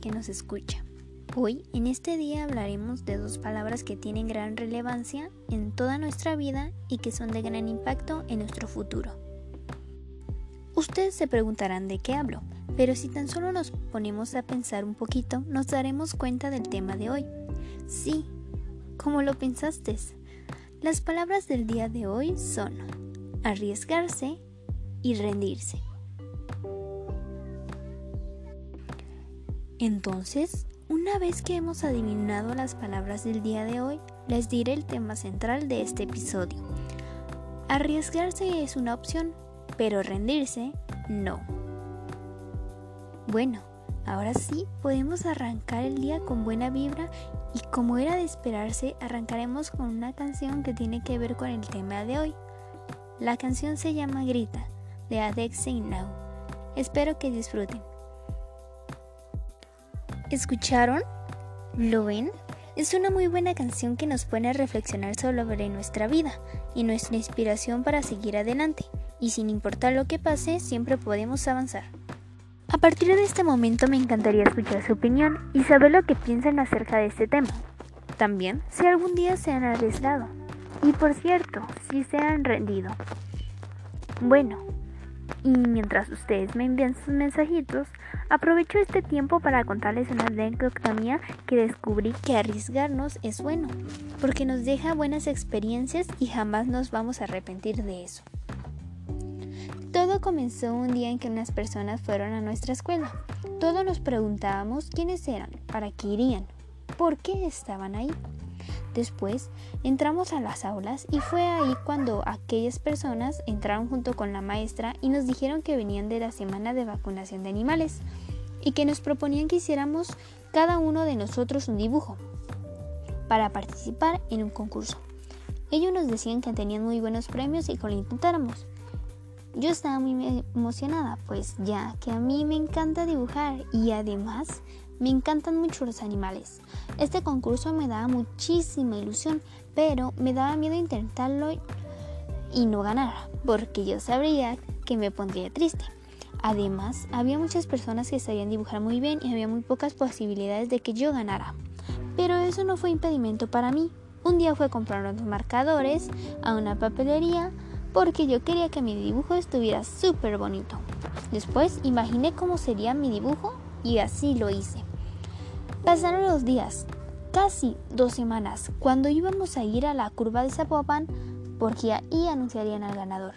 que nos escucha. Hoy, en este día, hablaremos de dos palabras que tienen gran relevancia en toda nuestra vida y que son de gran impacto en nuestro futuro. Ustedes se preguntarán de qué hablo, pero si tan solo nos ponemos a pensar un poquito, nos daremos cuenta del tema de hoy. Sí, como lo pensaste. Las palabras del día de hoy son arriesgarse y rendirse. Entonces, una vez que hemos adivinado las palabras del día de hoy, les diré el tema central de este episodio. Arriesgarse es una opción, pero rendirse no. Bueno, ahora sí podemos arrancar el día con buena vibra y como era de esperarse, arrancaremos con una canción que tiene que ver con el tema de hoy. La canción se llama Grita, de Adex Now. Espero que disfruten. ¿Escucharon? ¿Lo ven? Es una muy buena canción que nos pone a reflexionar sobre nuestra vida y nuestra inspiración para seguir adelante, y sin importar lo que pase, siempre podemos avanzar. A partir de este momento me encantaría escuchar su opinión y saber lo que piensan acerca de este tema. También si algún día se han arriesgado. Y por cierto, si se han rendido. Bueno, y mientras ustedes me envían sus mensajitos, aprovecho este tiempo para contarles una anécdota mía que descubrí que arriesgarnos es bueno, porque nos deja buenas experiencias y jamás nos vamos a arrepentir de eso. Todo comenzó un día en que unas personas fueron a nuestra escuela. Todos nos preguntábamos quiénes eran, para qué irían, por qué estaban ahí. Después entramos a las aulas y fue ahí cuando aquellas personas entraron junto con la maestra y nos dijeron que venían de la semana de vacunación de animales y que nos proponían que hiciéramos cada uno de nosotros un dibujo para participar en un concurso. Ellos nos decían que tenían muy buenos premios y que lo intentáramos. Yo estaba muy emocionada, pues ya que a mí me encanta dibujar y además me encantan mucho los animales. Este concurso me daba muchísima ilusión, pero me daba miedo intentarlo y no ganar, porque yo sabría que me pondría triste. Además, había muchas personas que sabían dibujar muy bien y había muy pocas posibilidades de que yo ganara. Pero eso no fue impedimento para mí. Un día fue a comprar unos marcadores a una papelería porque yo quería que mi dibujo estuviera súper bonito. Después imaginé cómo sería mi dibujo y así lo hice. Pasaron los días, casi dos semanas, cuando íbamos a ir a la curva de Zapopan porque ahí anunciarían al ganador.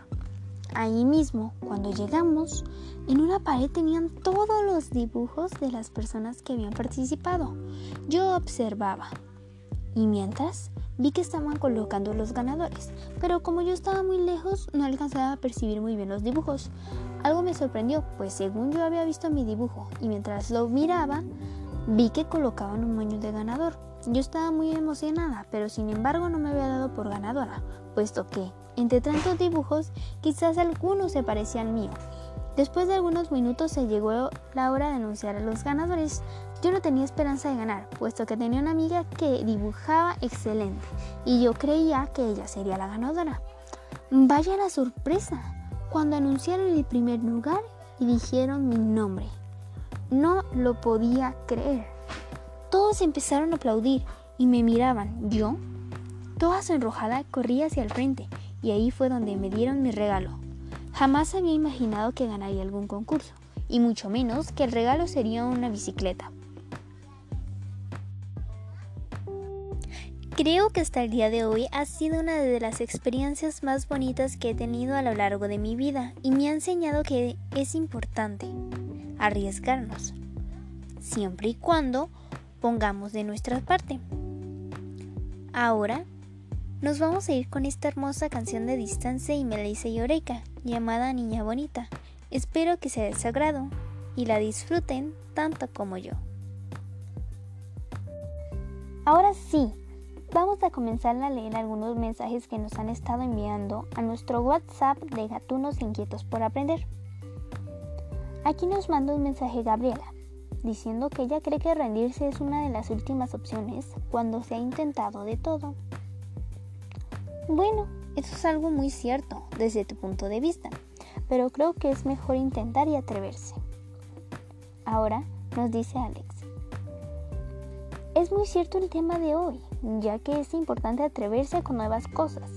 Ahí mismo, cuando llegamos, en una pared tenían todos los dibujos de las personas que habían participado. Yo observaba. Y mientras, vi que estaban colocando los ganadores, pero como yo estaba muy lejos, no alcanzaba a percibir muy bien los dibujos. Algo me sorprendió, pues según yo había visto mi dibujo, y mientras lo miraba, Vi que colocaban un moño de ganador. Yo estaba muy emocionada, pero sin embargo no me había dado por ganadora, puesto que, entre tantos dibujos, quizás algunos se parecían al mío. Después de algunos minutos se llegó la hora de anunciar a los ganadores. Yo no tenía esperanza de ganar, puesto que tenía una amiga que dibujaba excelente y yo creía que ella sería la ganadora. Vaya la sorpresa cuando anunciaron el primer lugar y dijeron mi nombre. No lo podía creer. Todos empezaron a aplaudir y me miraban. Yo, toda sonrojada, corrí hacia el frente y ahí fue donde me dieron mi regalo. Jamás había imaginado que ganaría algún concurso, y mucho menos que el regalo sería una bicicleta. Creo que hasta el día de hoy ha sido una de las experiencias más bonitas que he tenido a lo largo de mi vida y me ha enseñado que es importante arriesgarnos, siempre y cuando pongamos de nuestra parte. Ahora nos vamos a ir con esta hermosa canción de Distancia y Melissa y Oreca, llamada Niña Bonita. Espero que sea de su agrado y la disfruten tanto como yo. Ahora sí, vamos a comenzar a leer algunos mensajes que nos han estado enviando a nuestro WhatsApp de Gatunos Inquietos por Aprender. Aquí nos manda un mensaje Gabriela, diciendo que ella cree que rendirse es una de las últimas opciones cuando se ha intentado de todo. Bueno, eso es algo muy cierto desde tu punto de vista, pero creo que es mejor intentar y atreverse. Ahora nos dice Alex, Es muy cierto el tema de hoy, ya que es importante atreverse con nuevas cosas.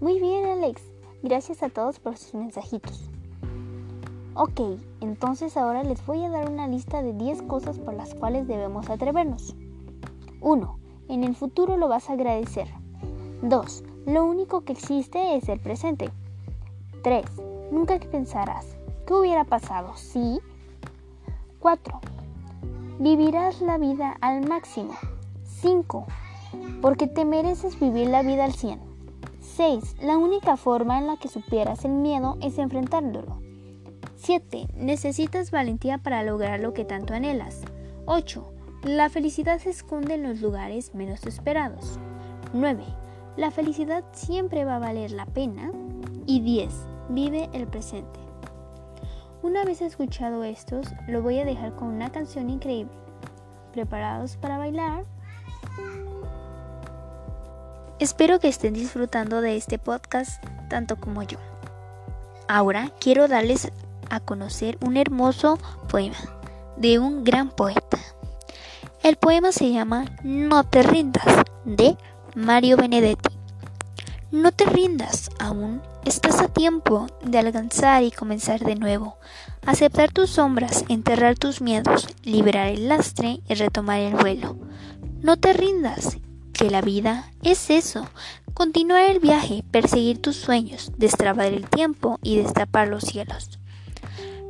Muy bien, Alex. Gracias a todos por sus mensajitos. Ok, entonces ahora les voy a dar una lista de 10 cosas por las cuales debemos atrevernos. 1. En el futuro lo vas a agradecer. 2. Lo único que existe es el presente. 3. Nunca pensarás, ¿qué hubiera pasado si? 4. Vivirás la vida al máximo. 5. Porque te mereces vivir la vida al 100. 6. La única forma en la que supieras el miedo es enfrentándolo. 7. Necesitas valentía para lograr lo que tanto anhelas. 8. La felicidad se esconde en los lugares menos esperados. 9. La felicidad siempre va a valer la pena. Y 10. Vive el presente. Una vez escuchado estos, lo voy a dejar con una canción increíble. ¿Preparados para bailar? Espero que estén disfrutando de este podcast tanto como yo. Ahora quiero darles a conocer un hermoso poema de un gran poeta. El poema se llama No te rindas de Mario Benedetti. No te rindas aún, estás a tiempo de alcanzar y comenzar de nuevo, aceptar tus sombras, enterrar tus miedos, liberar el lastre y retomar el vuelo. No te rindas, que la vida es eso, continuar el viaje, perseguir tus sueños, destrabar el tiempo y destapar los cielos.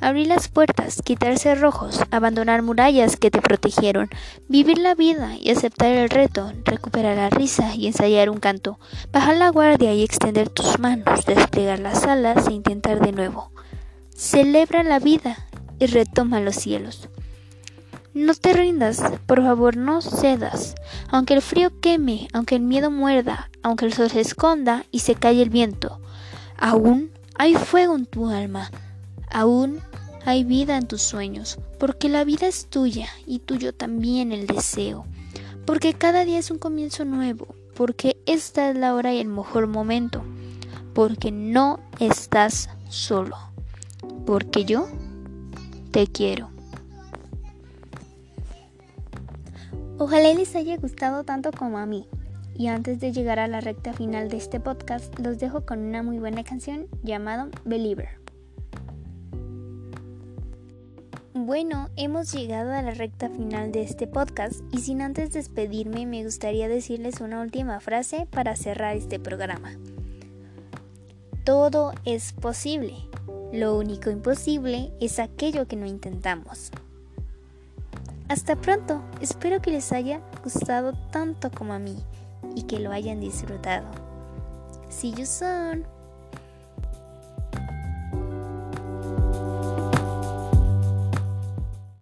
Abrir las puertas, quitarse rojos, abandonar murallas que te protegieron, vivir la vida y aceptar el reto, recuperar la risa y ensayar un canto, bajar la guardia y extender tus manos, desplegar las alas e intentar de nuevo. Celebra la vida y retoma los cielos. No te rindas, por favor no cedas, aunque el frío queme, aunque el miedo muerda, aunque el sol se esconda y se calle el viento. Aún hay fuego en tu alma, aún hay vida en tus sueños, porque la vida es tuya y tuyo también el deseo, porque cada día es un comienzo nuevo, porque esta es la hora y el mejor momento, porque no estás solo, porque yo te quiero. Ojalá les haya gustado tanto como a mí. Y antes de llegar a la recta final de este podcast, los dejo con una muy buena canción llamada Believer. Bueno, hemos llegado a la recta final de este podcast y sin antes despedirme me gustaría decirles una última frase para cerrar este programa. Todo es posible. Lo único imposible es aquello que no intentamos. Hasta pronto. Espero que les haya gustado tanto como a mí y que lo hayan disfrutado. See you soon.